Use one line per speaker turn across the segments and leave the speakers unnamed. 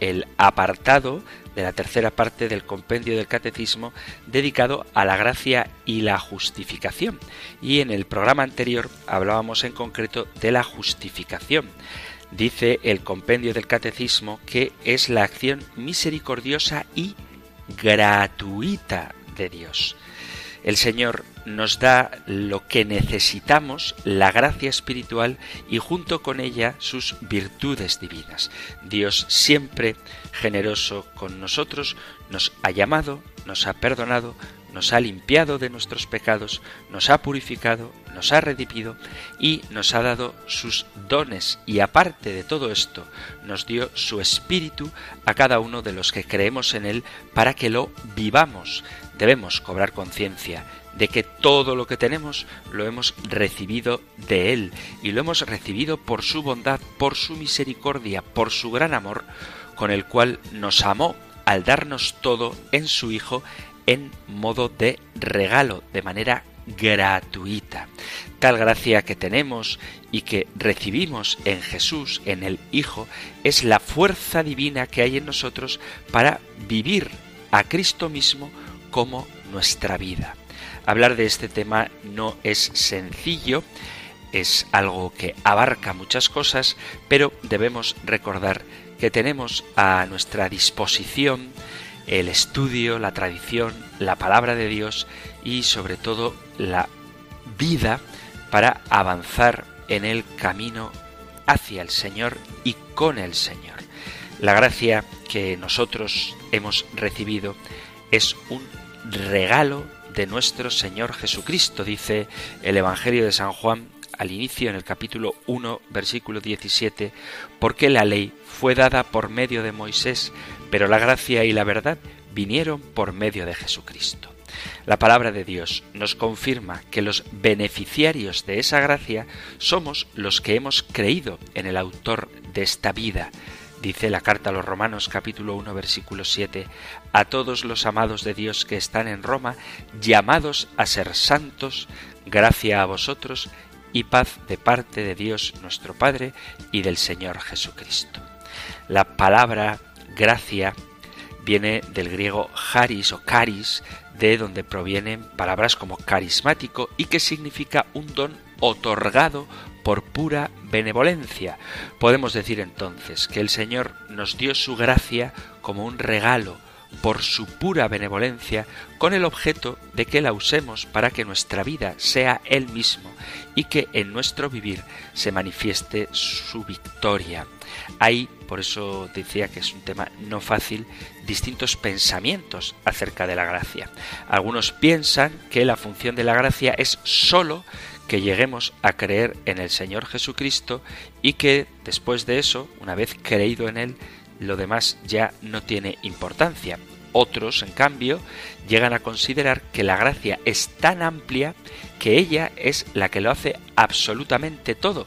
el apartado de la tercera parte del compendio del catecismo dedicado a la gracia y la justificación. Y en el programa anterior hablábamos en concreto de la justificación. Dice el compendio del catecismo que es la acción misericordiosa y gratuita de Dios. El Señor nos da lo que necesitamos, la gracia espiritual y junto con ella sus virtudes divinas. Dios siempre generoso con nosotros nos ha llamado, nos ha perdonado, nos ha limpiado de nuestros pecados, nos ha purificado, nos ha redimido y nos ha dado sus dones y aparte de todo esto nos dio su espíritu a cada uno de los que creemos en él para que lo vivamos debemos cobrar conciencia de que todo lo que tenemos lo hemos recibido de Él y lo hemos recibido por su bondad, por su misericordia, por su gran amor, con el cual nos amó al darnos todo en su Hijo en modo de regalo, de manera gratuita. Tal gracia que tenemos y que recibimos en Jesús, en el Hijo, es la fuerza divina que hay en nosotros para vivir a Cristo mismo como nuestra vida. Hablar de este tema no es sencillo, es algo que abarca muchas cosas, pero debemos recordar que tenemos a nuestra disposición el estudio, la tradición, la palabra de Dios y sobre todo la vida para avanzar en el camino hacia el Señor y con el Señor. La gracia que nosotros hemos recibido es un regalo de nuestro Señor Jesucristo, dice el Evangelio de San Juan al inicio en el capítulo 1, versículo 17, porque la ley fue dada por medio de Moisés, pero la gracia y la verdad vinieron por medio de Jesucristo. La palabra de Dios nos confirma que los beneficiarios de esa gracia somos los que hemos creído en el autor de esta vida, Dice la carta a los Romanos capítulo 1 versículo 7, a todos los amados de Dios que están en Roma, llamados a ser santos, gracia a vosotros y paz de parte de Dios nuestro Padre y del Señor Jesucristo. La palabra gracia viene del griego charis o caris, de donde provienen palabras como carismático y que significa un don otorgado por pura benevolencia. Podemos decir entonces que el Señor nos dio su gracia como un regalo por su pura benevolencia con el objeto de que la usemos para que nuestra vida sea Él mismo y que en nuestro vivir se manifieste su victoria. Hay, por eso decía que es un tema no fácil, distintos pensamientos acerca de la gracia. Algunos piensan que la función de la gracia es sólo que lleguemos a creer en el Señor Jesucristo y que después de eso, una vez creído en Él, lo demás ya no tiene importancia. Otros, en cambio, llegan a considerar que la gracia es tan amplia que ella es la que lo hace absolutamente todo,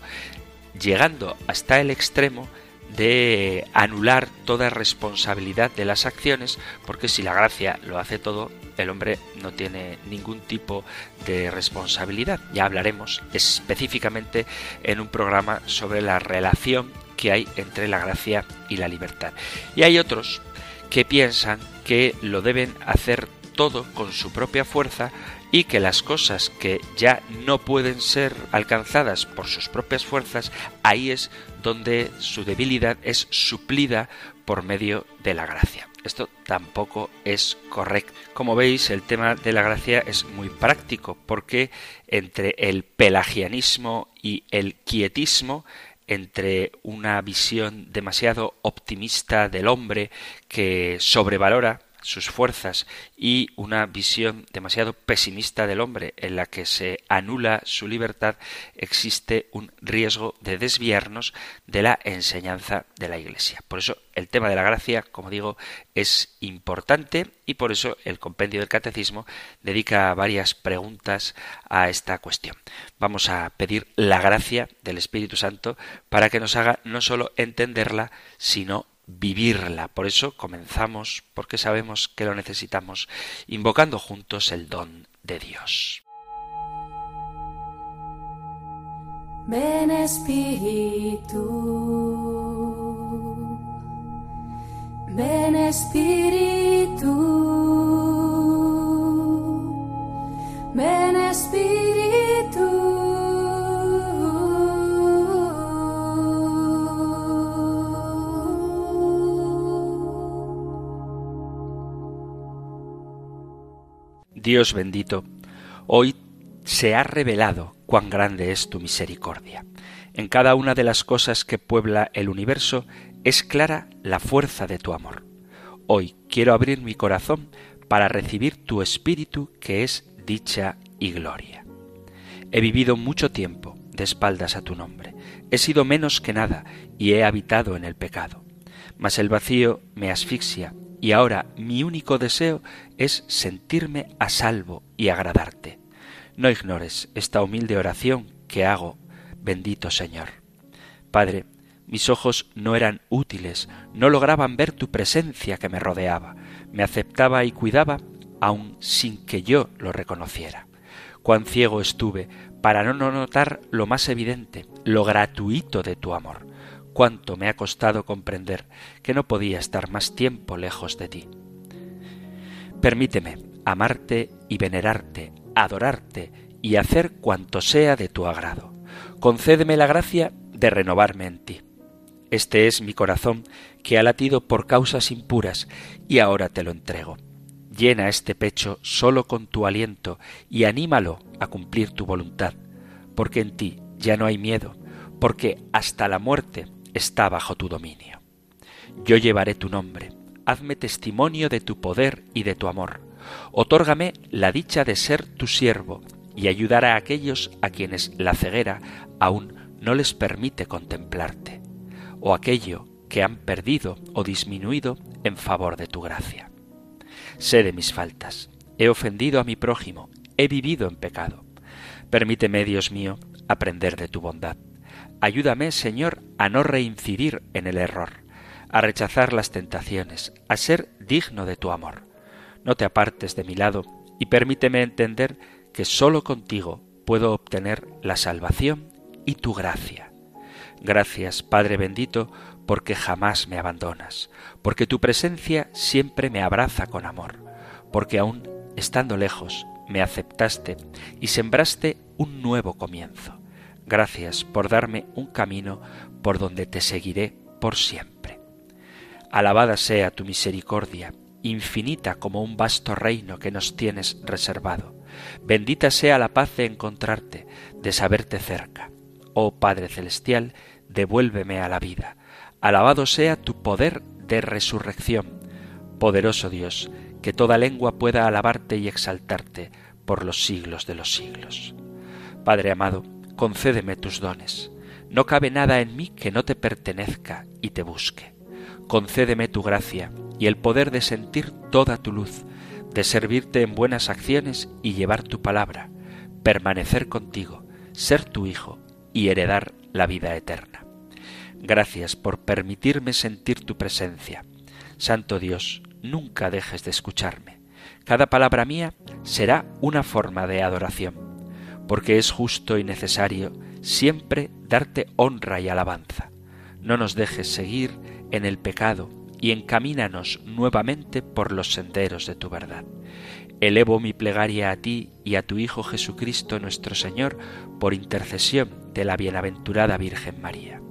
llegando hasta el extremo de anular toda responsabilidad de las acciones, porque si la gracia lo hace todo, el hombre no tiene ningún tipo de responsabilidad. Ya hablaremos específicamente en un programa sobre la relación que hay entre la gracia y la libertad. Y hay otros que piensan que lo deben hacer todo con su propia fuerza y que las cosas que ya no pueden ser alcanzadas por sus propias fuerzas, ahí es donde su debilidad es suplida por medio de la gracia. Esto tampoco es correcto. Como veis, el tema de la gracia es muy práctico porque entre el pelagianismo y el quietismo entre una visión demasiado optimista del hombre que sobrevalora sus fuerzas y una visión demasiado pesimista del hombre en la que se anula su libertad, existe un riesgo de desviarnos de la enseñanza de la Iglesia. Por eso el tema de la gracia, como digo, es importante y por eso el compendio del catecismo dedica varias preguntas a esta cuestión. Vamos a pedir la gracia del Espíritu Santo para que nos haga no solo entenderla, sino vivirla. Por eso comenzamos, porque sabemos que lo necesitamos, invocando juntos el don de Dios.
Ven Espíritu, ven Espíritu.
Dios bendito, hoy se ha revelado cuán grande es tu misericordia. En cada una de las cosas que puebla el universo es clara la fuerza de tu amor. Hoy quiero abrir mi corazón para recibir tu espíritu que es dicha y gloria. He vivido mucho tiempo de espaldas a tu nombre. He sido menos que nada y he habitado en el pecado. Mas el vacío me asfixia y ahora mi único deseo es sentirme a salvo y agradarte. No ignores esta humilde oración que hago, bendito Señor. Padre, mis ojos no eran útiles, no lograban ver tu presencia que me rodeaba, me aceptaba y cuidaba aun sin que yo lo reconociera. Cuán ciego estuve para no notar lo más evidente, lo gratuito de tu amor cuánto me ha costado comprender que no podía estar más tiempo lejos de ti. Permíteme amarte y venerarte, adorarte y hacer cuanto sea de tu agrado. Concédeme la gracia de renovarme en ti. Este es mi corazón que ha latido por causas impuras y ahora te lo entrego. Llena este pecho solo con tu aliento y anímalo a cumplir tu voluntad, porque en ti ya no hay miedo, porque hasta la muerte está bajo tu dominio. Yo llevaré tu nombre, hazme testimonio de tu poder y de tu amor. Otórgame la dicha de ser tu siervo y ayudar a aquellos a quienes la ceguera aún no les permite contemplarte, o aquello que han perdido o disminuido en favor de tu gracia. Sé de mis faltas, he ofendido a mi prójimo, he vivido en pecado. Permíteme, Dios mío, aprender de tu bondad Ayúdame, Señor, a no reincidir en el error, a rechazar las tentaciones, a ser digno de tu amor. No te apartes de mi lado y permíteme entender que sólo contigo puedo obtener la salvación y tu gracia. Gracias, Padre bendito, porque jamás me abandonas, porque tu presencia siempre me abraza con amor, porque aún estando lejos me aceptaste y sembraste un nuevo comienzo. Gracias por darme un camino por donde te seguiré por siempre. Alabada sea tu misericordia, infinita como un vasto reino que nos tienes reservado. Bendita sea la paz de encontrarte, de saberte cerca. Oh Padre Celestial, devuélveme a la vida. Alabado sea tu poder de resurrección. Poderoso Dios, que toda lengua pueda alabarte y exaltarte por los siglos de los siglos. Padre amado, concédeme tus dones. No cabe nada en mí que no te pertenezca y te busque. Concédeme tu gracia y el poder de sentir toda tu luz, de servirte en buenas acciones y llevar tu palabra, permanecer contigo, ser tu hijo y heredar la vida eterna. Gracias por permitirme sentir tu presencia. Santo Dios, nunca dejes de escucharme. Cada palabra mía será una forma de adoración porque es justo y necesario siempre darte honra y alabanza. No nos dejes seguir en el pecado y encamínanos nuevamente por los senderos de tu verdad. Elevo mi plegaria a ti y a tu Hijo Jesucristo nuestro Señor por intercesión de la bienaventurada Virgen María.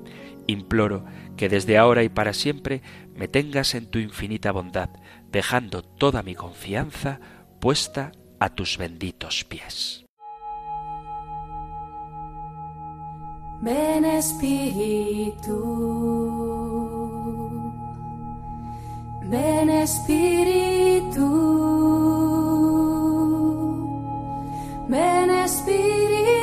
Imploro que desde ahora y para siempre me tengas en tu infinita bondad, dejando toda mi confianza puesta a tus benditos pies.
Ven Espíritu, ven Espíritu, ven Espíritu.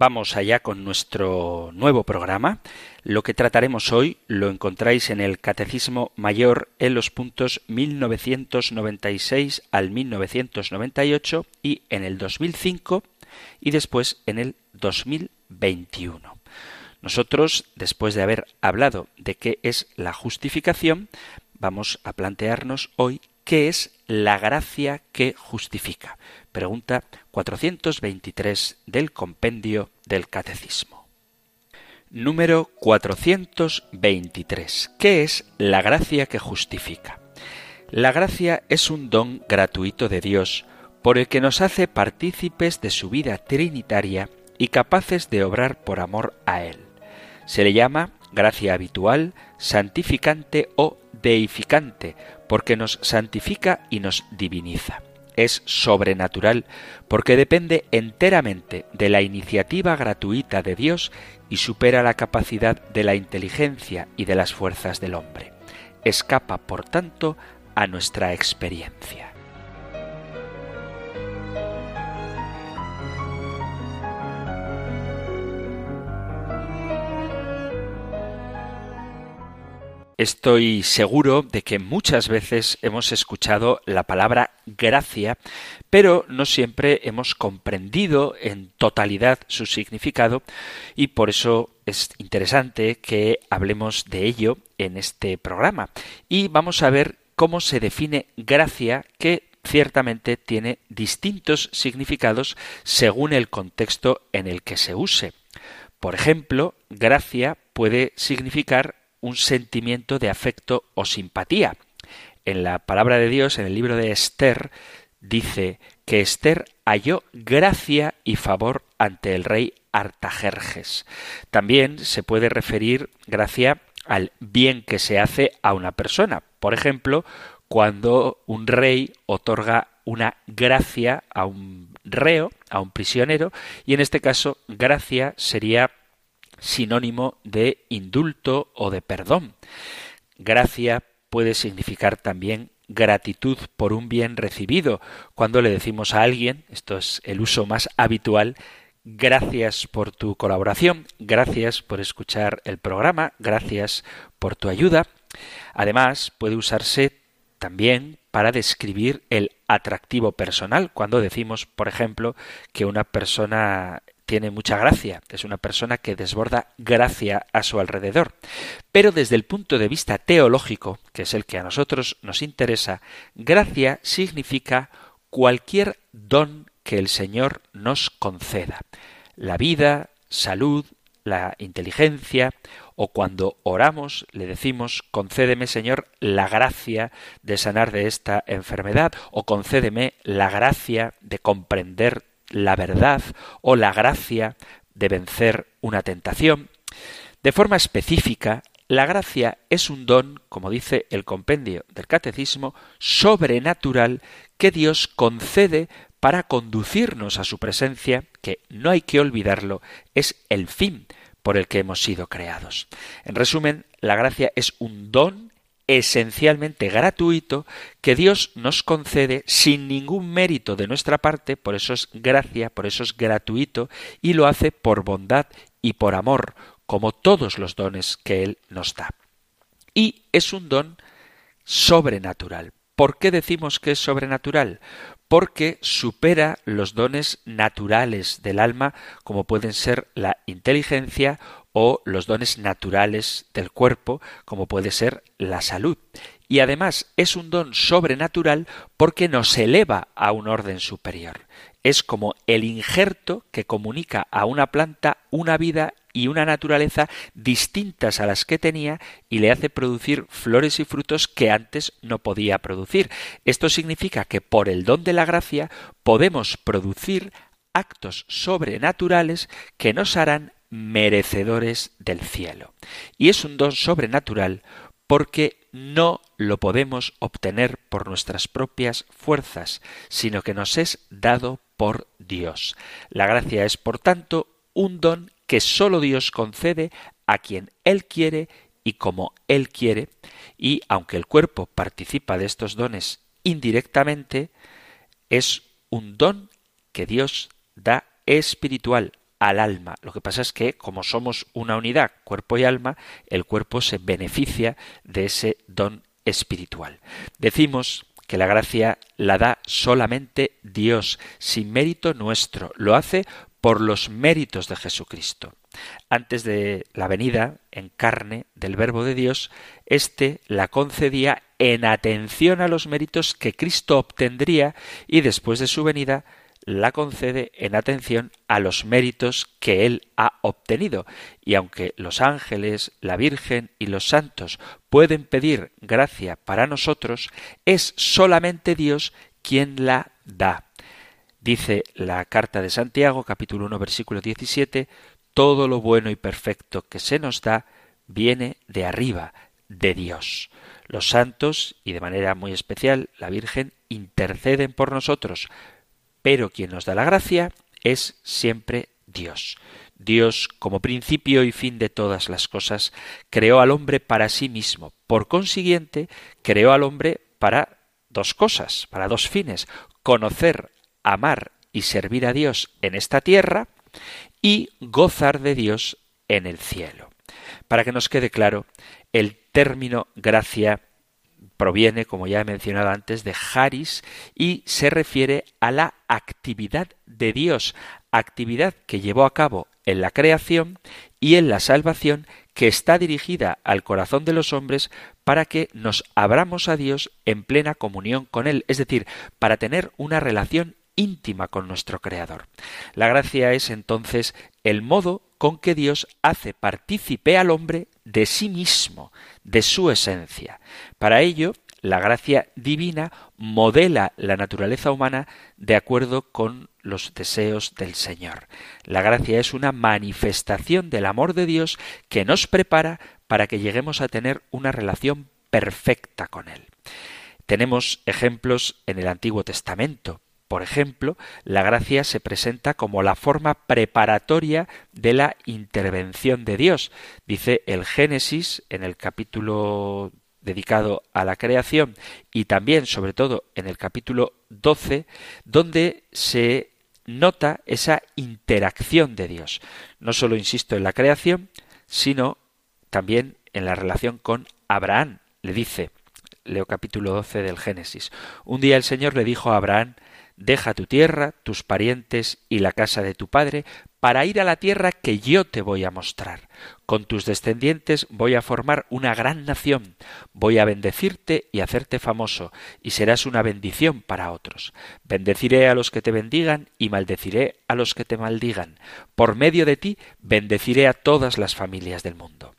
Vamos allá con nuestro nuevo programa. Lo que trataremos hoy lo encontráis en el Catecismo Mayor en los puntos 1996 al 1998 y en el 2005 y después en el 2021. Nosotros, después de haber hablado de qué es la justificación, vamos a plantearnos hoy qué es la gracia que justifica. Pregunta 423 del compendio del Catecismo. Número 423. ¿Qué es la gracia que justifica? La gracia es un don gratuito de Dios por el que nos hace partícipes de su vida trinitaria y capaces de obrar por amor a Él. Se le llama gracia habitual, santificante o deificante, porque nos santifica y nos diviniza es sobrenatural porque depende enteramente de la iniciativa gratuita de Dios y supera la capacidad de la inteligencia y de las fuerzas del hombre. Escapa, por tanto, a nuestra experiencia. Estoy seguro de que muchas veces hemos escuchado la palabra gracia, pero no siempre hemos comprendido en totalidad su significado y por eso es interesante que hablemos de ello en este programa. Y vamos a ver cómo se define gracia que ciertamente tiene distintos significados según el contexto en el que se use. Por ejemplo, gracia puede significar un sentimiento de afecto o simpatía. En la palabra de Dios, en el libro de Esther, dice que Esther halló gracia y favor ante el rey Artajerjes. También se puede referir gracia al bien que se hace a una persona. Por ejemplo, cuando un rey otorga una gracia a un reo, a un prisionero, y en este caso gracia sería sinónimo de indulto o de perdón. Gracia puede significar también gratitud por un bien recibido. Cuando le decimos a alguien, esto es el uso más habitual, gracias por tu colaboración, gracias por escuchar el programa, gracias por tu ayuda. Además, puede usarse también para describir el atractivo personal, cuando decimos, por ejemplo, que una persona tiene mucha gracia, es una persona que desborda gracia a su alrededor. Pero desde el punto de vista teológico, que es el que a nosotros nos interesa, gracia significa cualquier don que el Señor nos conceda. La vida, salud, la inteligencia, o cuando oramos le decimos, concédeme Señor la gracia de sanar de esta enfermedad, o concédeme la gracia de comprender la verdad o la gracia de vencer una tentación. De forma específica, la gracia es un don, como dice el compendio del Catecismo, sobrenatural que Dios concede para conducirnos a su presencia, que no hay que olvidarlo, es el fin por el que hemos sido creados. En resumen, la gracia es un don esencialmente gratuito que Dios nos concede sin ningún mérito de nuestra parte, por eso es gracia, por eso es gratuito, y lo hace por bondad y por amor, como todos los dones que Él nos da. Y es un don sobrenatural. ¿Por qué decimos que es sobrenatural? Porque supera los dones naturales del alma, como pueden ser la inteligencia o los dones naturales del cuerpo, como puede ser la salud. Y además es un don sobrenatural porque nos eleva a un orden superior. Es como el injerto que comunica a una planta una vida y una naturaleza distintas a las que tenía y le hace producir flores y frutos que antes no podía producir. Esto significa que por el don de la gracia podemos producir actos sobrenaturales que nos harán merecedores del cielo. Y es un don sobrenatural porque no lo podemos obtener por nuestras propias fuerzas, sino que nos es dado por Dios. La gracia es, por tanto, un don que sólo Dios concede a quien Él quiere y como Él quiere, y aunque el cuerpo participa de estos dones indirectamente, es un don que Dios da espiritual al alma. Lo que pasa es que, como somos una unidad, cuerpo y alma, el cuerpo se beneficia de ese don espiritual. Decimos que la gracia la da solamente Dios, sin mérito nuestro. Lo hace por los méritos de Jesucristo. Antes de la venida en carne del Verbo de Dios, éste la concedía en atención a los méritos que Cristo obtendría y después de su venida la concede en atención a los méritos que él ha obtenido. Y aunque los ángeles, la Virgen y los santos pueden pedir gracia para nosotros, es solamente Dios quien la da. Dice la carta de Santiago, capítulo 1, versículo 17, todo lo bueno y perfecto que se nos da viene de arriba, de Dios. Los santos, y de manera muy especial la Virgen, interceden por nosotros, pero quien nos da la gracia es siempre Dios. Dios, como principio y fin de todas las cosas, creó al hombre para sí mismo. Por consiguiente, creó al hombre para dos cosas, para dos fines, conocer, amar y servir a Dios en esta tierra y gozar de Dios en el cielo. Para que nos quede claro, el término gracia proviene, como ya he mencionado antes, de Haris y se refiere a la actividad de Dios, actividad que llevó a cabo en la creación y en la salvación que está dirigida al corazón de los hombres para que nos abramos a Dios en plena comunión con Él, es decir, para tener una relación íntima con nuestro Creador. La gracia es entonces el modo con que Dios hace partícipe al hombre de sí mismo, de su esencia. Para ello, la gracia divina modela la naturaleza humana de acuerdo con los deseos del Señor. La gracia es una manifestación del amor de Dios que nos prepara para que lleguemos a tener una relación perfecta con Él. Tenemos ejemplos en el Antiguo Testamento. Por ejemplo, la gracia se presenta como la forma preparatoria de la intervención de Dios. Dice el Génesis en el capítulo dedicado a la creación y también, sobre todo, en el capítulo 12, donde se nota esa interacción de Dios. No solo, insisto, en la creación, sino también en la relación con Abraham. Le dice, leo capítulo 12 del Génesis, un día el Señor le dijo a Abraham, Deja tu tierra, tus parientes y la casa de tu padre, para ir a la tierra que yo te voy a mostrar. Con tus descendientes voy a formar una gran nación, voy a bendecirte y hacerte famoso, y serás una bendición para otros. Bendeciré a los que te bendigan y maldeciré a los que te maldigan. Por medio de ti bendeciré a todas las familias del mundo.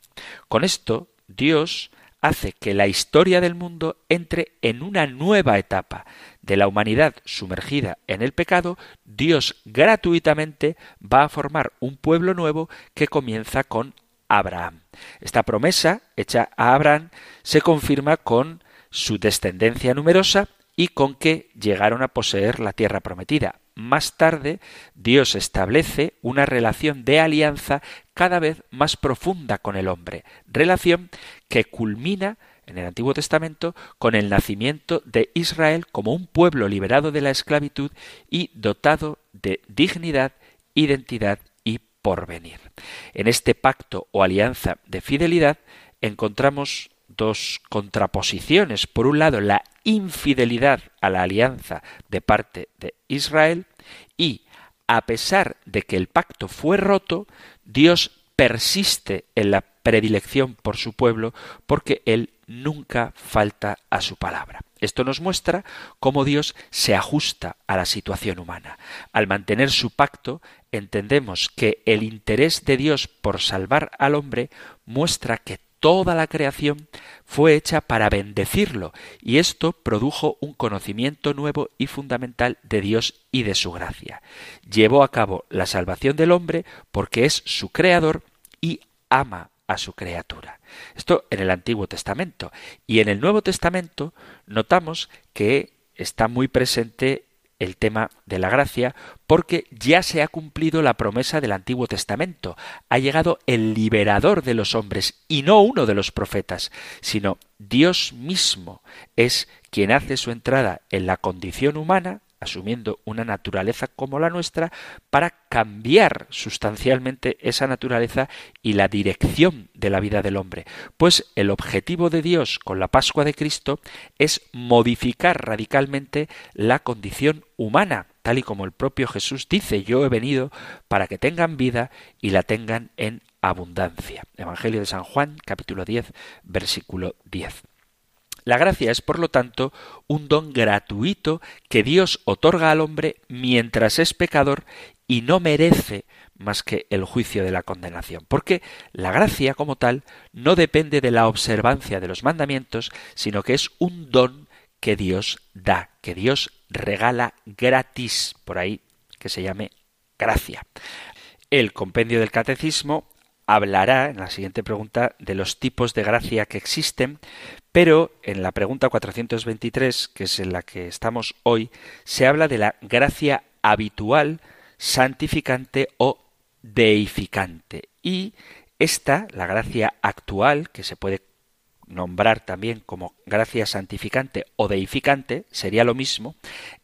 Con esto, Dios hace que la historia del mundo entre en una nueva etapa. De la humanidad sumergida en el pecado, Dios gratuitamente va a formar un pueblo nuevo que comienza con Abraham. Esta promesa hecha a Abraham se confirma con su descendencia numerosa y con que llegaron a poseer la tierra prometida. Más tarde, Dios establece una relación de alianza cada vez más profunda con el hombre, relación que culmina en el Antiguo Testamento con el nacimiento de Israel como un pueblo liberado de la esclavitud y dotado de dignidad, identidad y porvenir. En este pacto o alianza de fidelidad encontramos dos contraposiciones. Por un lado, la infidelidad a la alianza de parte de Israel y, a pesar de que el pacto fue roto, Dios persiste en la predilección por su pueblo porque Él nunca falta a su palabra. Esto nos muestra cómo Dios se ajusta a la situación humana. Al mantener su pacto, entendemos que el interés de Dios por salvar al hombre muestra que toda la creación fue hecha para bendecirlo, y esto produjo un conocimiento nuevo y fundamental de Dios y de su gracia. Llevó a cabo la salvación del hombre porque es su creador y ama a su criatura. Esto en el Antiguo Testamento. Y en el Nuevo Testamento notamos que está muy presente el tema de la gracia porque ya se ha cumplido la promesa del Antiguo Testamento. Ha llegado el liberador de los hombres y no uno de los profetas, sino Dios mismo es quien hace su entrada en la condición humana asumiendo una naturaleza como la nuestra, para cambiar sustancialmente esa naturaleza y la dirección de la vida del hombre. Pues el objetivo de Dios con la Pascua de Cristo es modificar radicalmente la condición humana, tal y como el propio Jesús dice, yo he venido para que tengan vida y la tengan en abundancia. Evangelio de San Juan, capítulo 10, versículo 10. La gracia es, por lo tanto, un don gratuito que Dios otorga al hombre mientras es pecador y no merece más que el juicio de la condenación. Porque la gracia como tal no depende de la observancia de los mandamientos, sino que es un don que Dios da, que Dios regala gratis, por ahí que se llame gracia. El compendio del catecismo hablará en la siguiente pregunta de los tipos de gracia que existen, pero en la pregunta 423, que es en la que estamos hoy, se habla de la gracia habitual, santificante o deificante. Y esta, la gracia actual, que se puede nombrar también como gracia santificante o deificante, sería lo mismo,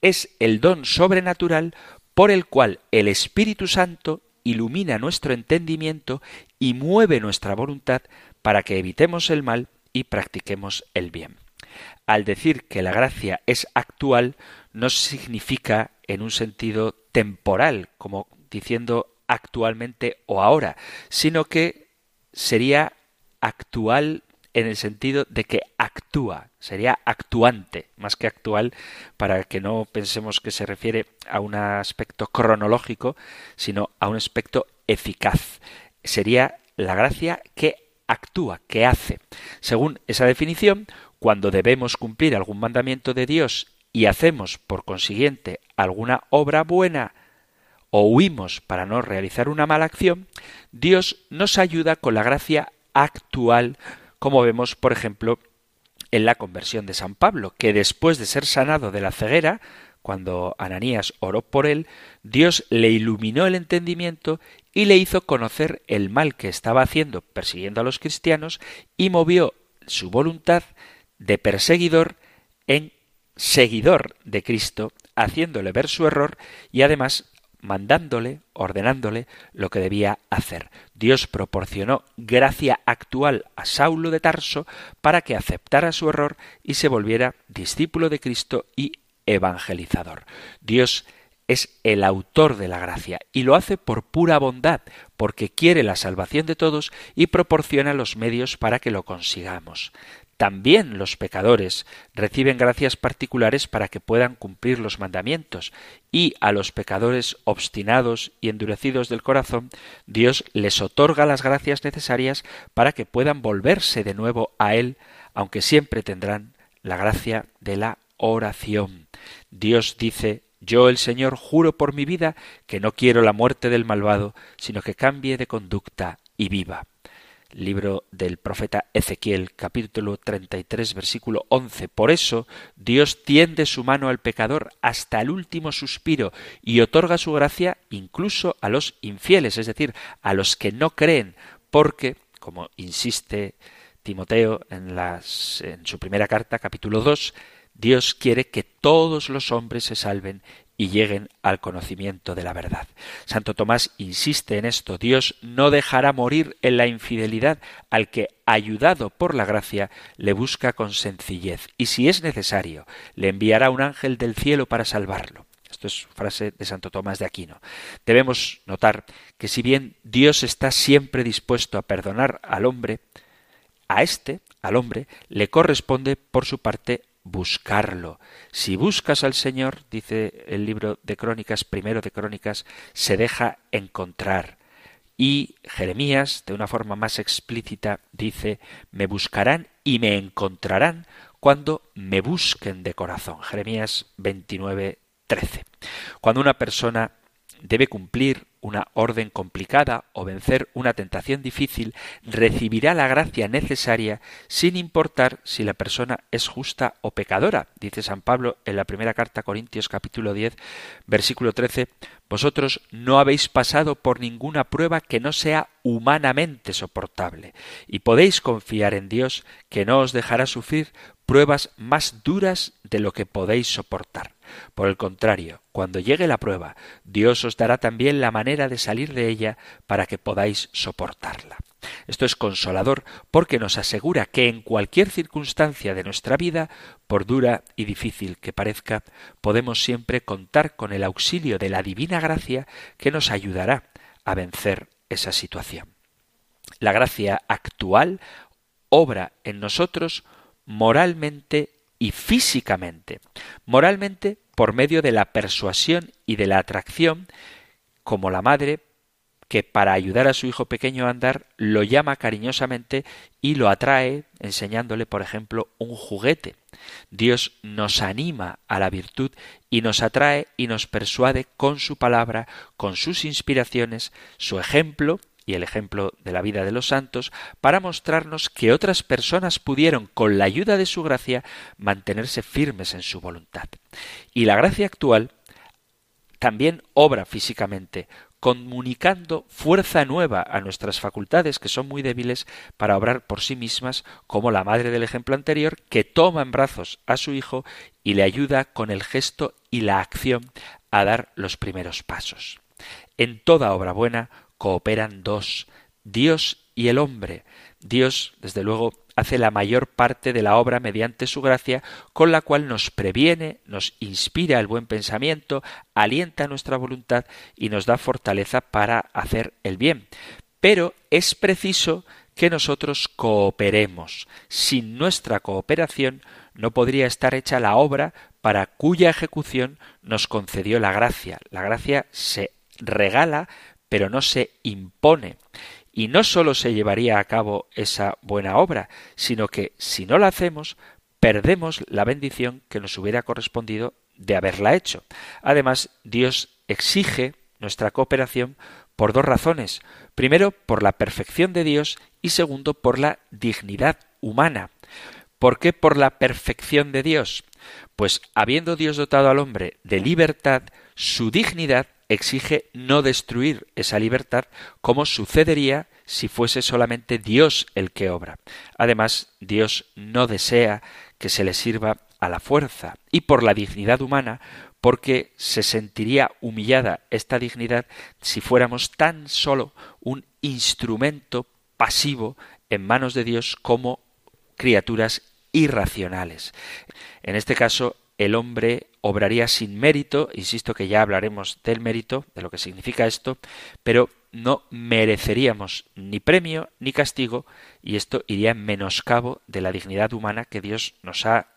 es el don sobrenatural por el cual el Espíritu Santo ilumina nuestro entendimiento y mueve nuestra voluntad para que evitemos el mal y practiquemos el bien. Al decir que la gracia es actual, no significa en un sentido temporal, como diciendo actualmente o ahora, sino que sería actual en el sentido de que actúa, sería actuante, más que actual, para que no pensemos que se refiere a un aspecto cronológico, sino a un aspecto eficaz. Sería la gracia que actúa, que hace. Según esa definición, cuando debemos cumplir algún mandamiento de Dios y hacemos, por consiguiente, alguna obra buena, o huimos para no realizar una mala acción, Dios nos ayuda con la gracia actual, como vemos, por ejemplo, en la conversión de San Pablo, que después de ser sanado de la ceguera, cuando Ananías oró por él, Dios le iluminó el entendimiento y le hizo conocer el mal que estaba haciendo persiguiendo a los cristianos y movió su voluntad de perseguidor en seguidor de Cristo, haciéndole ver su error y además mandándole, ordenándole lo que debía hacer. Dios proporcionó gracia actual a Saulo de Tarso para que aceptara su error y se volviera discípulo de Cristo y evangelizador. Dios es el autor de la gracia y lo hace por pura bondad, porque quiere la salvación de todos y proporciona los medios para que lo consigamos. También los pecadores reciben gracias particulares para que puedan cumplir los mandamientos, y a los pecadores obstinados y endurecidos del corazón, Dios les otorga las gracias necesarias para que puedan volverse de nuevo a Él, aunque siempre tendrán la gracia de la oración. Dios dice yo el Señor juro por mi vida que no quiero la muerte del malvado, sino que cambie de conducta y viva. Libro del profeta Ezequiel, capítulo 33, versículo 11. Por eso Dios tiende su mano al pecador hasta el último suspiro y otorga su gracia incluso a los infieles, es decir, a los que no creen, porque, como insiste Timoteo en, las, en su primera carta, capítulo 2, Dios quiere que todos los hombres se salven y lleguen al conocimiento de la verdad. Santo Tomás insiste en esto. Dios no dejará morir en la infidelidad al que, ayudado por la gracia, le busca con sencillez, y si es necesario, le enviará un ángel del cielo para salvarlo. Esto es frase de Santo Tomás de Aquino. Debemos notar que si bien Dios está siempre dispuesto a perdonar al hombre, a éste, al hombre, le corresponde por su parte buscarlo. Si buscas al Señor, dice el libro de Crónicas, primero de Crónicas, se deja encontrar. Y Jeremías, de una forma más explícita, dice, me buscarán y me encontrarán cuando me busquen de corazón. Jeremías 29, 13. Cuando una persona debe cumplir una orden complicada o vencer una tentación difícil, recibirá la gracia necesaria sin importar si la persona es justa o pecadora. Dice San Pablo en la primera carta a Corintios capítulo 10, versículo 13, Vosotros no habéis pasado por ninguna prueba que no sea humanamente soportable, y podéis confiar en Dios que no os dejará sufrir pruebas más duras de lo que podéis soportar. Por el contrario, cuando llegue la prueba, Dios os dará también la manera de salir de ella para que podáis soportarla. Esto es consolador porque nos asegura que en cualquier circunstancia de nuestra vida, por dura y difícil que parezca, podemos siempre contar con el auxilio de la divina gracia que nos ayudará a vencer esa situación. La gracia actual obra en nosotros moralmente y físicamente. Moralmente por medio de la persuasión y de la atracción, como la madre que para ayudar a su hijo pequeño a andar lo llama cariñosamente y lo atrae enseñándole, por ejemplo, un juguete. Dios nos anima a la virtud y nos atrae y nos persuade con su palabra, con sus inspiraciones, su ejemplo y el ejemplo de la vida de los santos para mostrarnos que otras personas pudieron, con la ayuda de su gracia, mantenerse firmes en su voluntad. Y la gracia actual también obra físicamente, comunicando fuerza nueva a nuestras facultades, que son muy débiles, para obrar por sí mismas, como la madre del ejemplo anterior, que toma en brazos a su hijo y le ayuda con el gesto y la acción a dar los primeros pasos. En toda obra buena cooperan dos, Dios y el hombre. Dios, desde luego, hace la mayor parte de la obra mediante su gracia, con la cual nos previene, nos inspira el buen pensamiento, alienta nuestra voluntad y nos da fortaleza para hacer el bien. Pero es preciso que nosotros cooperemos. Sin nuestra cooperación no podría estar hecha la obra para cuya ejecución nos concedió la gracia. La gracia se regala pero no se impone. Y no sólo se llevaría a cabo esa buena obra, sino que si no la hacemos, perdemos la bendición que nos hubiera correspondido de haberla hecho. Además, Dios exige nuestra cooperación por dos razones. Primero, por la perfección de Dios y segundo, por la dignidad humana. ¿Por qué por la perfección de Dios? Pues habiendo Dios dotado al hombre de libertad, su dignidad exige no destruir esa libertad como sucedería si fuese solamente Dios el que obra. Además, Dios no desea que se le sirva a la fuerza y por la dignidad humana porque se sentiría humillada esta dignidad si fuéramos tan solo un instrumento pasivo en manos de Dios como criaturas irracionales. En este caso, el hombre obraría sin mérito, insisto que ya hablaremos del mérito, de lo que significa esto, pero no mereceríamos ni premio ni castigo y esto iría en menoscabo de la dignidad humana que Dios nos ha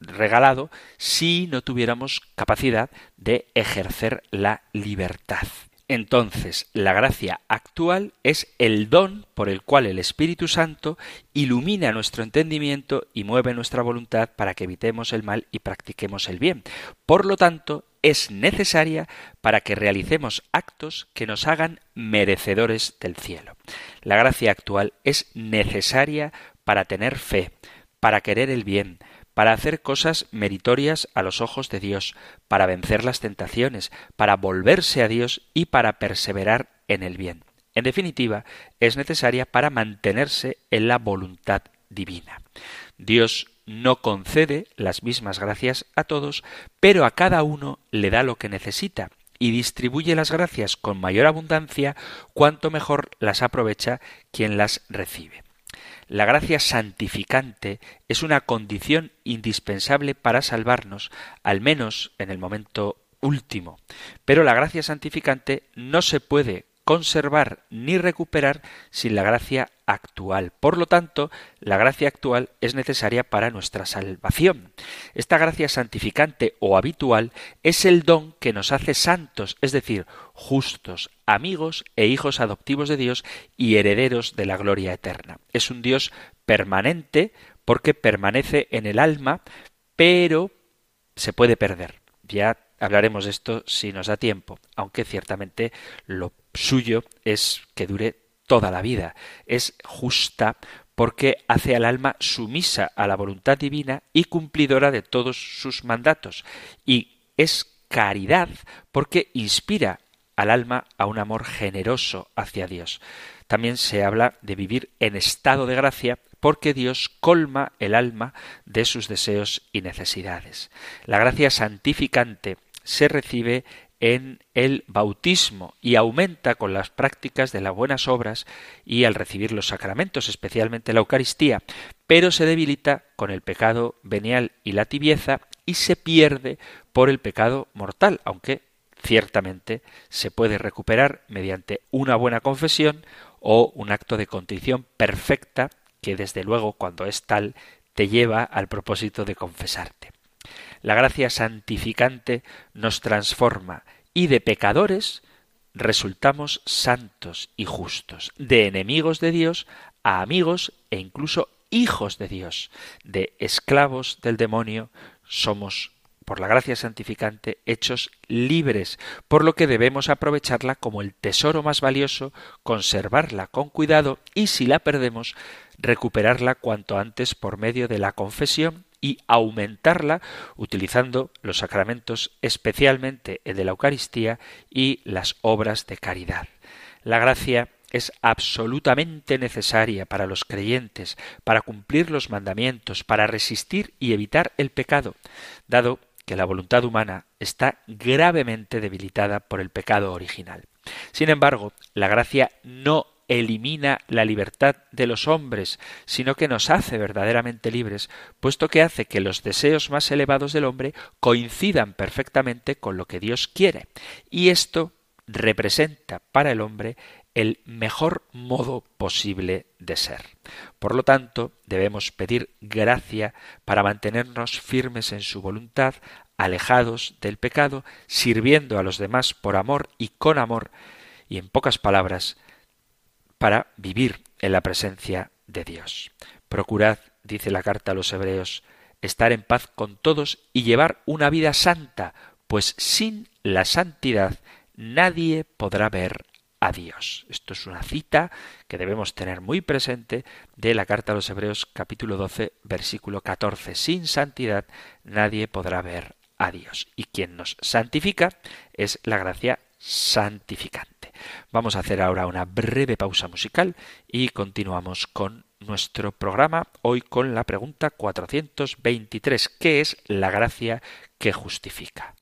regalado si no tuviéramos capacidad de ejercer la libertad. Entonces, la gracia actual es el don por el cual el Espíritu Santo ilumina nuestro entendimiento y mueve nuestra voluntad para que evitemos el mal y practiquemos el bien. Por lo tanto, es necesaria para que realicemos actos que nos hagan merecedores del cielo. La gracia actual es necesaria para tener fe, para querer el bien, para hacer cosas meritorias a los ojos de Dios, para vencer las tentaciones, para volverse a Dios y para perseverar en el bien. En definitiva, es necesaria para mantenerse en la voluntad divina. Dios no concede las mismas gracias a todos, pero a cada uno le da lo que necesita y distribuye las gracias con mayor abundancia cuanto mejor las aprovecha quien las recibe. La gracia santificante es una condición indispensable para salvarnos, al menos en el momento último. Pero la gracia santificante no se puede conservar ni recuperar sin la gracia actual. Por lo tanto, la gracia actual es necesaria para nuestra salvación. Esta gracia santificante o habitual es el don que nos hace santos, es decir, justos, amigos e hijos adoptivos de Dios y herederos de la gloria eterna. Es un Dios permanente porque permanece en el alma, pero se puede perder. Ya hablaremos de esto si nos da tiempo, aunque ciertamente lo suyo es que dure toda la vida. Es justa porque hace al alma sumisa a la voluntad divina y cumplidora de todos sus mandatos. Y es caridad porque inspira al alma a un amor generoso hacia Dios. También se habla de vivir en estado de gracia porque Dios colma el alma de sus deseos y necesidades. La gracia santificante se recibe en el bautismo y aumenta con las prácticas de las buenas obras y al recibir los sacramentos, especialmente la Eucaristía, pero se debilita con el pecado venial y la tibieza y se pierde por el pecado mortal, aunque ciertamente se puede recuperar mediante una buena confesión o un acto de contrición perfecta que desde luego cuando es tal te lleva al propósito de confesarte. La gracia santificante nos transforma y de pecadores resultamos santos y justos, de enemigos de Dios a amigos e incluso hijos de Dios, de esclavos del demonio somos por la gracia santificante, hechos libres, por lo que debemos aprovecharla como el tesoro más valioso, conservarla con cuidado y si la perdemos, recuperarla cuanto antes por medio de la confesión y aumentarla utilizando los sacramentos, especialmente el de la Eucaristía y las obras de caridad. La gracia es absolutamente necesaria para los creyentes, para cumplir los mandamientos, para resistir y evitar el pecado, dado que la voluntad humana está gravemente debilitada por el pecado original. Sin embargo, la gracia no elimina la libertad de los hombres, sino que nos hace verdaderamente libres, puesto que hace que los deseos más elevados del hombre coincidan perfectamente con lo que Dios quiere. Y esto representa para el hombre el mejor modo posible de ser. Por lo tanto, debemos pedir gracia para mantenernos firmes en su voluntad, alejados del pecado, sirviendo a los demás por amor y con amor, y en pocas palabras, para vivir en la presencia de Dios. Procurad, dice la carta a los hebreos, estar en paz con todos y llevar una vida santa, pues sin la santidad nadie podrá ver a Dios. Esto es una cita que debemos tener muy presente de la carta a los Hebreos capítulo 12 versículo 14. Sin santidad nadie podrá ver a Dios. Y quien nos santifica es la gracia santificante. Vamos a hacer ahora una breve pausa musical y continuamos con nuestro programa hoy con la pregunta 423. ¿Qué es la gracia que justifica?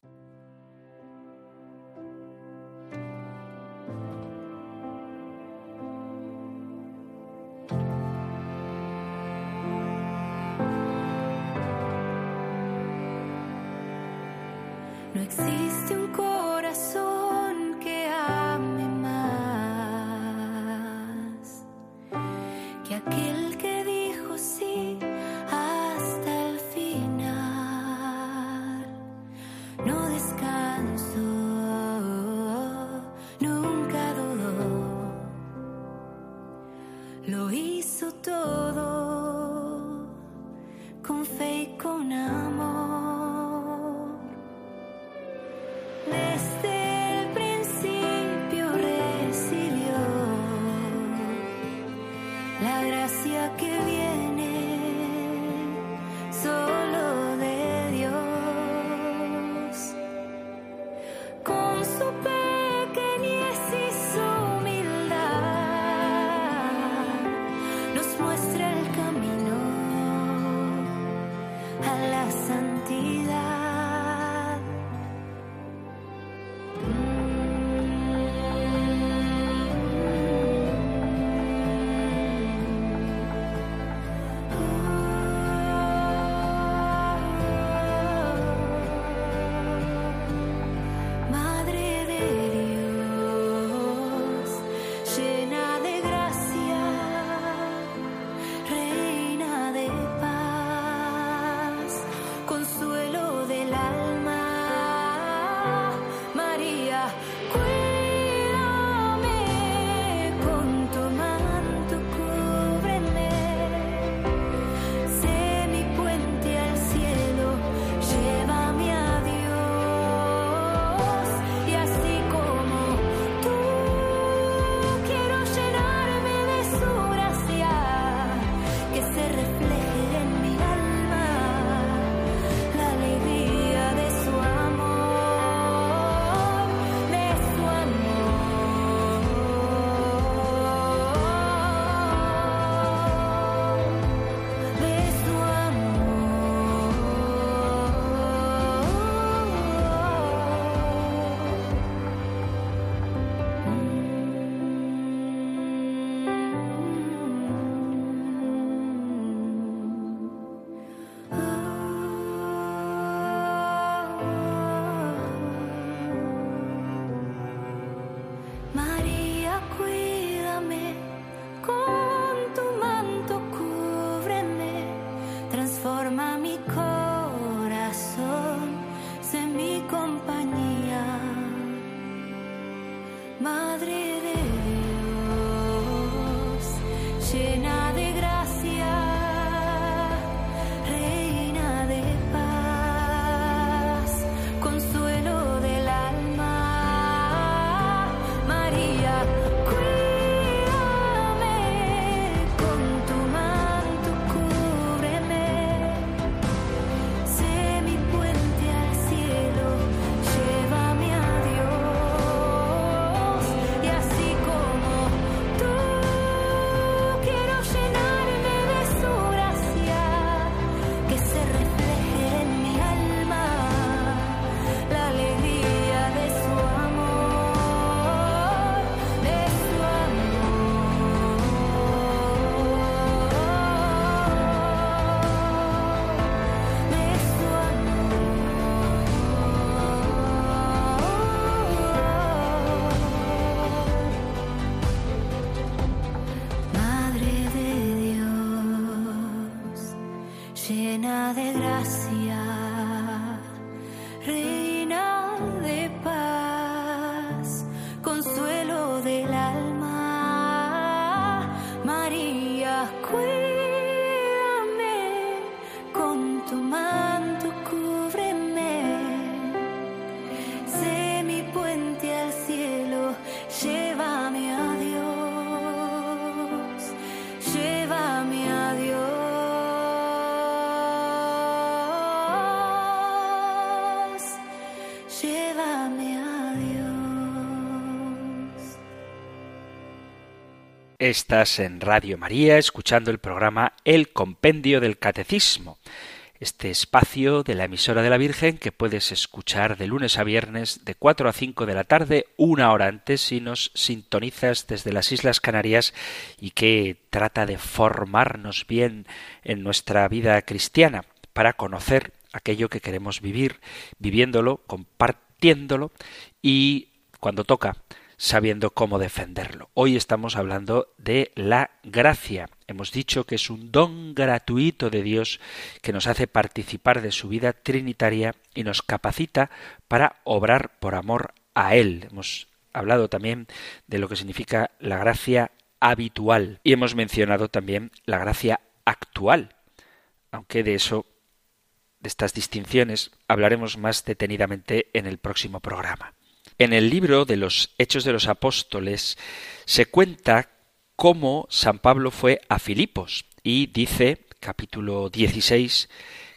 Estás en Radio María escuchando el programa El Compendio del Catecismo, este espacio de la emisora de la Virgen que puedes escuchar de lunes a viernes de 4 a 5 de la tarde, una hora antes si nos sintonizas desde las Islas Canarias y que trata de formarnos bien en nuestra vida cristiana para conocer aquello que queremos vivir, viviéndolo, compartiéndolo y cuando toca sabiendo cómo defenderlo. Hoy estamos hablando de la gracia. Hemos dicho que es un don gratuito de Dios que nos hace participar de su vida trinitaria y nos capacita para obrar por amor a Él. Hemos hablado también de lo que significa la gracia habitual y hemos mencionado también la gracia actual, aunque de eso de estas distinciones hablaremos más detenidamente en el próximo programa. En el libro de los Hechos de los Apóstoles se cuenta cómo San Pablo fue a Filipos y dice, capítulo 16,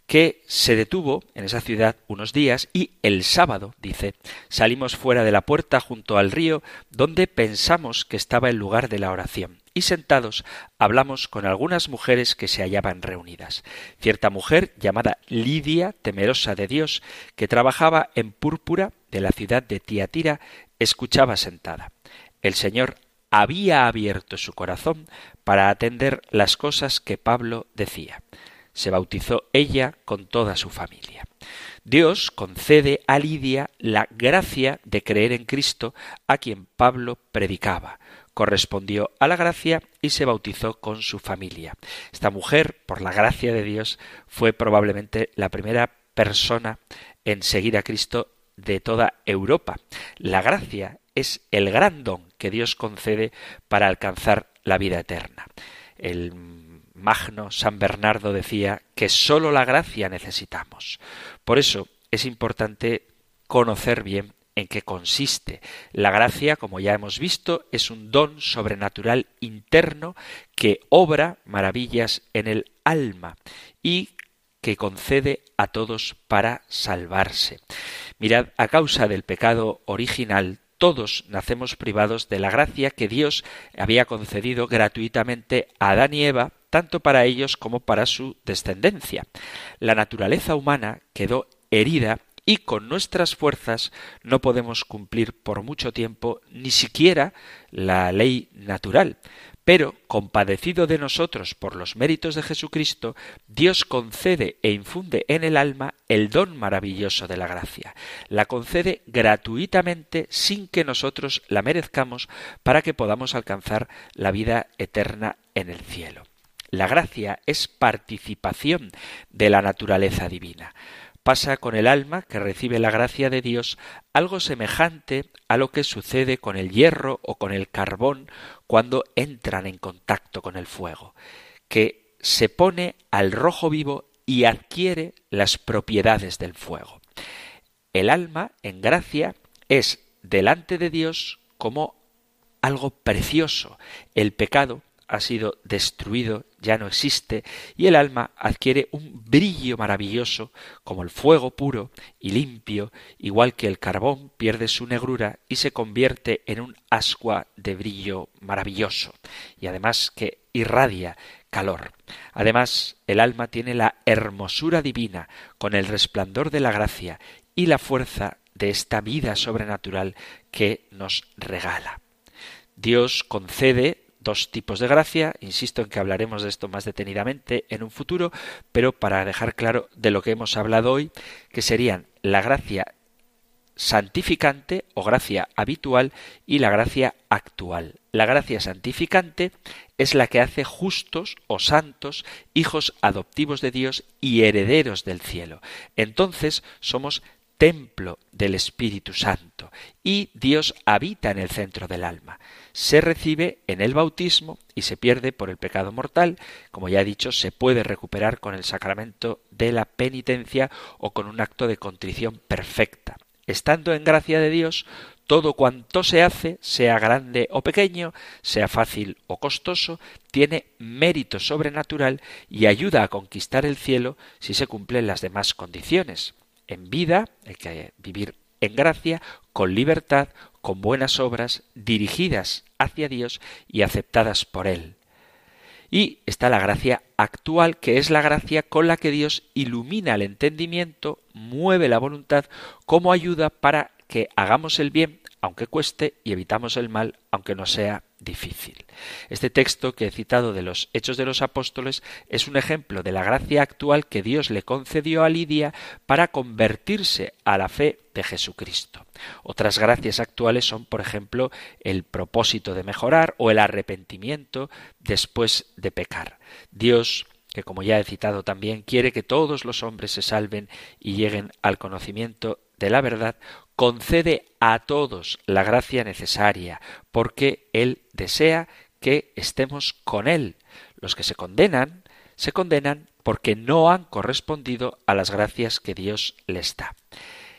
que se detuvo en esa ciudad unos días y el sábado, dice, salimos fuera de la puerta junto al río donde pensamos que estaba el lugar de la oración y sentados hablamos con algunas mujeres que se hallaban reunidas. Cierta mujer llamada Lidia, temerosa de Dios, que trabajaba en púrpura de la ciudad de Tiatira, escuchaba sentada. El Señor había abierto su corazón para atender las cosas que Pablo decía. Se bautizó ella con toda su familia. Dios concede a Lidia la gracia de creer en Cristo a quien Pablo predicaba correspondió a la gracia y se bautizó con su familia. Esta mujer, por la gracia de Dios, fue probablemente la primera persona en seguir a Cristo de toda Europa. La gracia es el gran don que Dios concede para alcanzar la vida eterna. El magno San Bernardo decía que sólo la gracia necesitamos. Por eso es importante conocer bien en qué consiste. La gracia, como ya hemos visto, es un don sobrenatural interno que obra maravillas en el alma y que concede a todos para salvarse. Mirad, a causa del pecado original, todos nacemos privados de la gracia que Dios había concedido gratuitamente a Adán y Eva, tanto para ellos como para su descendencia. La naturaleza humana quedó herida y con nuestras fuerzas no podemos cumplir por mucho tiempo ni siquiera la ley natural. Pero, compadecido de nosotros por los méritos de Jesucristo, Dios concede e infunde en el alma el don maravilloso de la gracia. La concede gratuitamente sin que nosotros la merezcamos para que podamos alcanzar la vida eterna en el cielo. La gracia es participación de la naturaleza divina pasa con el alma que recibe la gracia de Dios algo semejante a lo que sucede con el hierro o con el carbón cuando entran en contacto con el fuego, que se pone al rojo vivo y adquiere las propiedades del fuego. El alma, en gracia, es delante de Dios como algo precioso. El pecado ha sido destruido, ya no existe, y el alma adquiere un brillo maravilloso, como el fuego puro y limpio, igual que el carbón pierde su negrura y se convierte en un ascua de brillo maravilloso, y además que irradia calor. Además, el alma tiene la hermosura divina, con el resplandor de la gracia y la fuerza de esta vida sobrenatural que nos regala. Dios concede dos tipos de gracia. Insisto en que hablaremos de esto más detenidamente en un futuro, pero para dejar claro de lo que hemos hablado hoy, que serían la gracia santificante o gracia habitual y la gracia actual. La gracia santificante es la que hace justos o santos, hijos adoptivos de Dios y herederos del cielo. Entonces somos templo del Espíritu Santo y Dios habita en el centro del alma. Se recibe en el bautismo y se pierde por el pecado mortal. Como ya he dicho, se puede recuperar con el sacramento de la penitencia o con un acto de contrición perfecta. Estando en gracia de Dios, todo cuanto se hace, sea grande o pequeño, sea fácil o costoso, tiene mérito sobrenatural y ayuda a conquistar el cielo si se cumplen las demás condiciones en vida, hay que vivir en gracia, con libertad, con buenas obras, dirigidas hacia Dios y aceptadas por Él. Y está la gracia actual, que es la gracia con la que Dios ilumina el entendimiento, mueve la voluntad como ayuda para que hagamos el bien, aunque cueste, y evitamos el mal, aunque no sea difícil. Este texto que he citado de los Hechos de los Apóstoles es un ejemplo de la gracia actual que Dios le concedió a Lidia para convertirse a la fe de Jesucristo. Otras gracias actuales son, por ejemplo, el propósito de mejorar o el arrepentimiento después de pecar. Dios que como ya he citado también, quiere que todos los hombres se salven y lleguen al conocimiento de la verdad, concede a todos la gracia necesaria, porque Él desea que estemos con Él. Los que se condenan, se condenan porque no han correspondido a las gracias que Dios les da.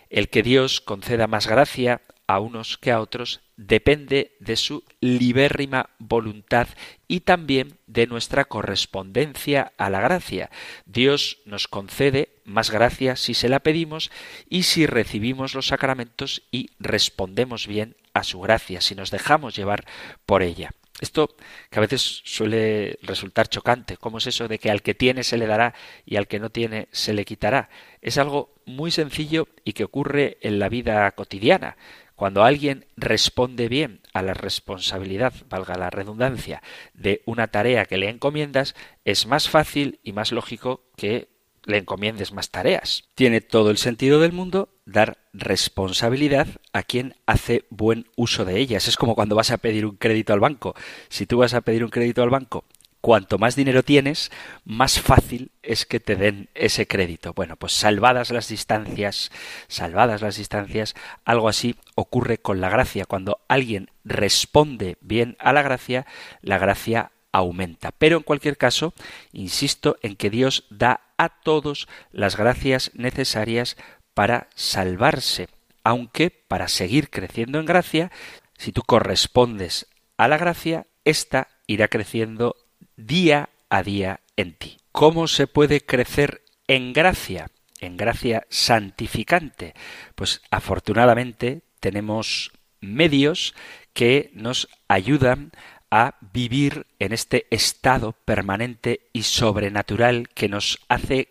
El que Dios conceda más gracia a unos que a otros depende de su libérrima voluntad y también de nuestra correspondencia a la gracia. Dios nos concede más gracia si se la pedimos y si recibimos los sacramentos y respondemos bien a su gracia, si nos dejamos llevar por ella. Esto que a veces suele resultar chocante, ¿cómo es eso de que al que tiene se le dará y al que no tiene se le quitará? Es algo muy sencillo y que ocurre en la vida cotidiana. Cuando alguien responde bien a la responsabilidad, valga la redundancia, de una tarea que le encomiendas, es más fácil y más lógico que le encomiendes más tareas. Tiene todo el sentido del mundo dar responsabilidad a quien hace buen uso de ellas. Es como cuando vas a pedir un crédito al banco. Si tú vas a pedir un crédito al banco cuanto más dinero tienes, más fácil es que te den ese crédito. Bueno, pues salvadas las distancias, salvadas las distancias, algo así ocurre con la gracia. Cuando alguien responde bien a la gracia, la gracia aumenta. Pero en cualquier caso, insisto en que Dios da a todos las gracias necesarias para salvarse, aunque para seguir creciendo en gracia, si tú correspondes a la gracia, ésta irá creciendo día a día en ti. ¿Cómo se puede crecer en gracia? En gracia santificante. Pues afortunadamente tenemos medios que nos ayudan a vivir en este estado permanente y sobrenatural que nos hace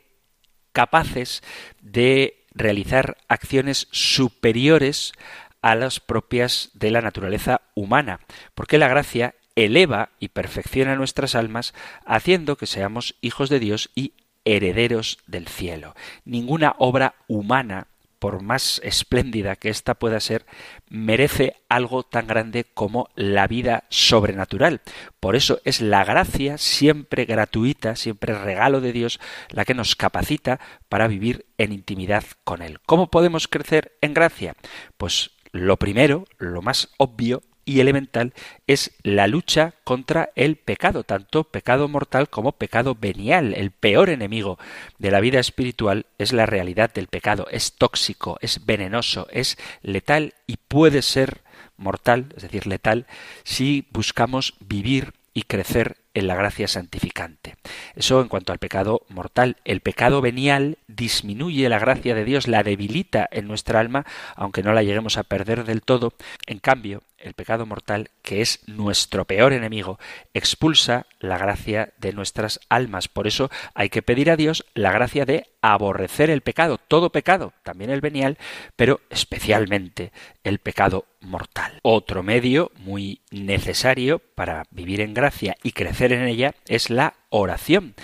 capaces de realizar acciones superiores a las propias de la naturaleza humana, porque la gracia eleva y perfecciona nuestras almas, haciendo que seamos hijos de Dios y herederos del cielo. Ninguna obra humana, por más espléndida que ésta pueda ser, merece algo tan grande como la vida sobrenatural. Por eso es la gracia siempre gratuita, siempre regalo de Dios, la que nos capacita para vivir en intimidad con Él. ¿Cómo podemos crecer en gracia? Pues lo primero, lo más obvio, y elemental es la lucha contra el pecado, tanto pecado mortal como pecado venial. El peor enemigo de la vida espiritual es la realidad del pecado. Es tóxico, es venenoso, es letal y puede ser mortal, es decir, letal, si buscamos vivir y crecer en la gracia santificante. Eso en cuanto al pecado mortal. El pecado venial disminuye la gracia de Dios, la debilita en nuestra alma, aunque no la lleguemos a perder del todo. En cambio, el pecado mortal, que es nuestro peor enemigo, expulsa la gracia de nuestras almas. Por eso hay que pedir a Dios la gracia de aborrecer el pecado, todo pecado, también el venial, pero especialmente el pecado mortal. Otro medio muy necesario para vivir en gracia y crecer en ella es la oración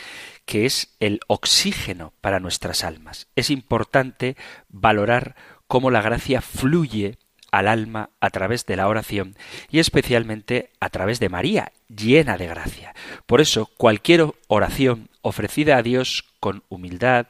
que es el oxígeno para nuestras almas. Es importante valorar cómo la gracia fluye al alma a través de la oración y especialmente a través de María, llena de gracia. Por eso, cualquier oración ofrecida a Dios con humildad,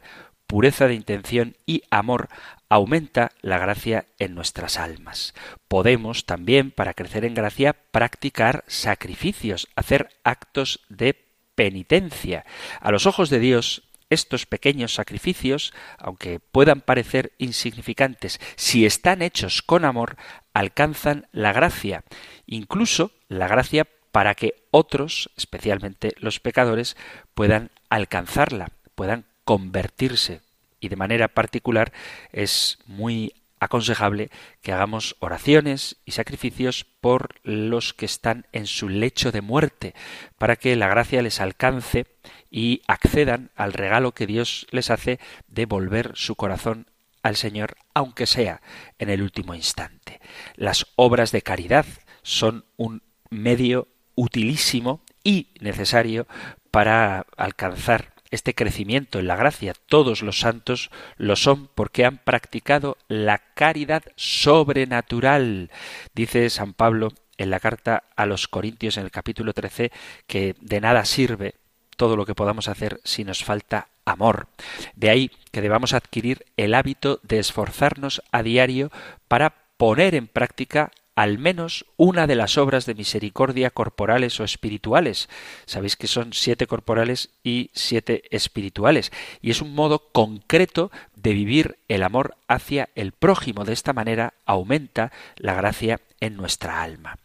pureza de intención y amor aumenta la gracia en nuestras almas. Podemos también, para crecer en gracia, practicar sacrificios, hacer actos de penitencia. A los ojos de Dios, estos pequeños sacrificios, aunque puedan parecer insignificantes, si están hechos con amor, alcanzan la gracia, incluso la gracia para que otros, especialmente los pecadores, puedan alcanzarla, puedan convertirse. Y de manera particular es muy aconsejable que hagamos oraciones y sacrificios por los que están en su lecho de muerte, para que la gracia les alcance y accedan al regalo que Dios les hace de volver su corazón al Señor, aunque sea en el último instante. Las obras de caridad son un medio utilísimo y necesario para alcanzar este crecimiento en la gracia. Todos los santos lo son porque han practicado la caridad sobrenatural. Dice San Pablo en la carta a los Corintios en el capítulo 13 que de nada sirve todo lo que podamos hacer si nos falta amor. De ahí que debamos adquirir el hábito de esforzarnos a diario para poner en práctica al menos una de las obras de misericordia corporales o espirituales. Sabéis que son siete corporales y siete espirituales. Y es un modo concreto de vivir el amor hacia el prójimo. De esta manera aumenta la gracia en nuestra alma.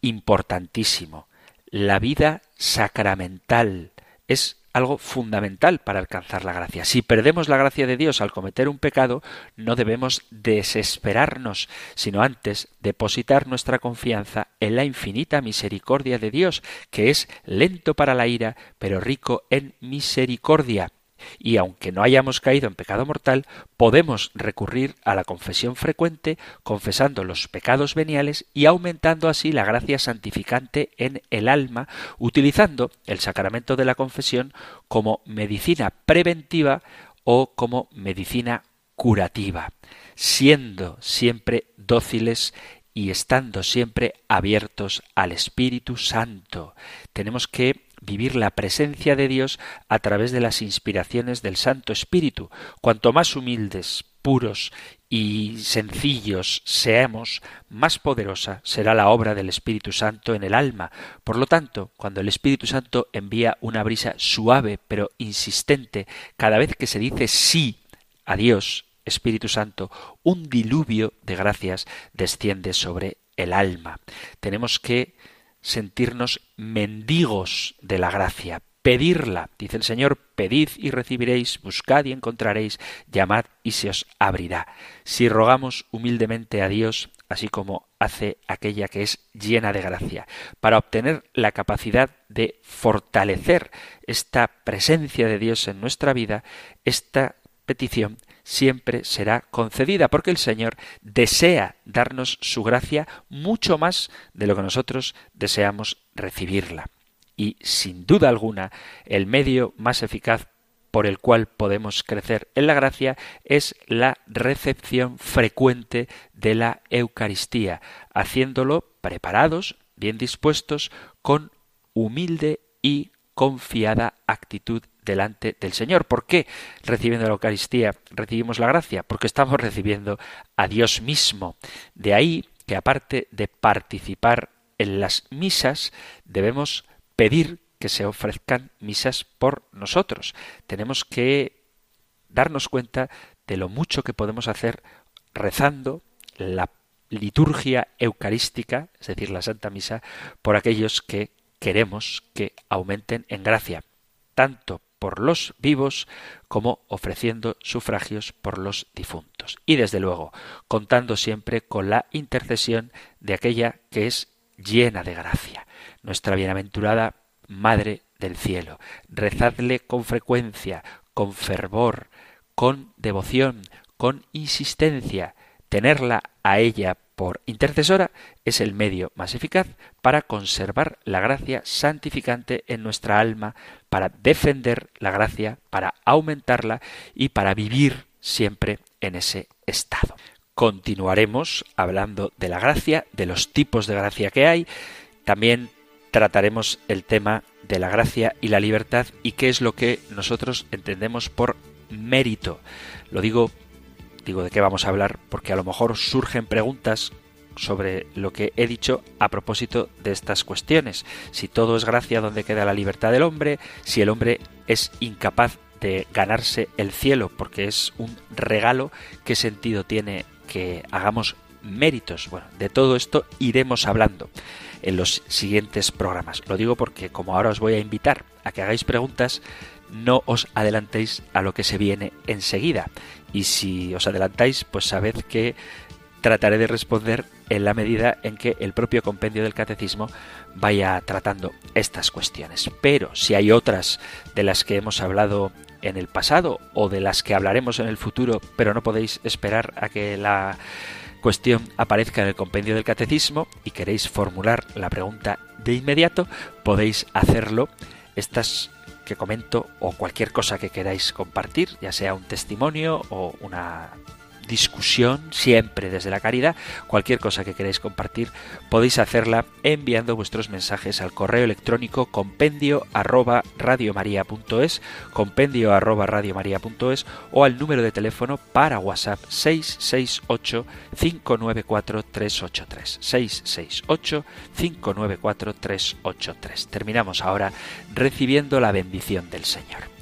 Importantísimo. La vida sacramental es algo fundamental para alcanzar la gracia. Si perdemos la gracia de Dios al cometer un pecado, no debemos desesperarnos, sino antes depositar nuestra confianza en la infinita misericordia de Dios, que es lento para la ira, pero rico en misericordia y aunque no hayamos caído en pecado mortal, podemos recurrir a la confesión frecuente, confesando los pecados veniales y aumentando así la gracia santificante en el alma, utilizando el sacramento de la confesión como medicina preventiva o como medicina curativa, siendo siempre dóciles y estando siempre abiertos al Espíritu Santo. Tenemos que vivir la presencia de Dios a través de las inspiraciones del Santo Espíritu. Cuanto más humildes, puros y sencillos seamos, más poderosa será la obra del Espíritu Santo en el alma. Por lo tanto, cuando el Espíritu Santo envía una brisa suave pero insistente cada vez que se dice sí a Dios, Espíritu Santo, un diluvio de gracias desciende sobre el alma. Tenemos que sentirnos mendigos de la gracia, pedirla. Dice el Señor, pedid y recibiréis, buscad y encontraréis, llamad y se os abrirá. Si rogamos humildemente a Dios, así como hace aquella que es llena de gracia, para obtener la capacidad de fortalecer esta presencia de Dios en nuestra vida, esta petición siempre será concedida, porque el Señor desea darnos su gracia mucho más de lo que nosotros deseamos recibirla. Y sin duda alguna, el medio más eficaz por el cual podemos crecer en la gracia es la recepción frecuente de la Eucaristía, haciéndolo preparados, bien dispuestos, con humilde y confiada actitud delante del Señor. ¿Por qué recibiendo la Eucaristía recibimos la gracia? Porque estamos recibiendo a Dios mismo. De ahí que aparte de participar en las misas, debemos pedir que se ofrezcan misas por nosotros. Tenemos que darnos cuenta de lo mucho que podemos hacer rezando la liturgia eucarística, es decir, la Santa Misa, por aquellos que queremos que aumenten en gracia, tanto por los vivos como ofreciendo sufragios por los difuntos. Y desde luego, contando siempre con la intercesión de aquella que es llena de gracia, nuestra bienaventurada Madre del Cielo. Rezadle con frecuencia, con fervor, con devoción, con insistencia. Tenerla a ella por intercesora es el medio más eficaz para conservar la gracia santificante en nuestra alma, para defender la gracia, para aumentarla y para vivir siempre en ese estado. Continuaremos hablando de la gracia, de los tipos de gracia que hay. También trataremos el tema de la gracia y la libertad y qué es lo que nosotros entendemos por mérito. Lo digo, digo de qué vamos a hablar porque a lo mejor surgen preguntas sobre lo que he dicho a propósito de estas cuestiones. Si todo es gracia, ¿dónde queda la libertad del hombre? Si el hombre es incapaz de ganarse el cielo porque es un regalo, ¿qué sentido tiene que hagamos méritos? Bueno, de todo esto iremos hablando en los siguientes programas. Lo digo porque como ahora os voy a invitar a que hagáis preguntas, no os adelantéis a lo que se viene enseguida. Y si os adelantáis, pues sabed que trataré de responder en la medida en que el propio compendio del catecismo vaya tratando estas cuestiones. Pero si hay otras de las que hemos hablado en el pasado o de las que hablaremos en el futuro, pero no podéis esperar a que la cuestión aparezca en el compendio del catecismo y queréis formular la pregunta de inmediato, podéis hacerlo. Estas que comento o cualquier cosa que queráis compartir, ya sea un testimonio o una discusión, siempre desde la caridad. Cualquier cosa que queráis compartir, podéis hacerla enviando vuestros mensajes al correo electrónico compendio arroba radiomaria.es, compendio arroba radiomaria.es o al número de teléfono para WhatsApp 668 594 383. 668 594 383. Terminamos ahora recibiendo la bendición del Señor.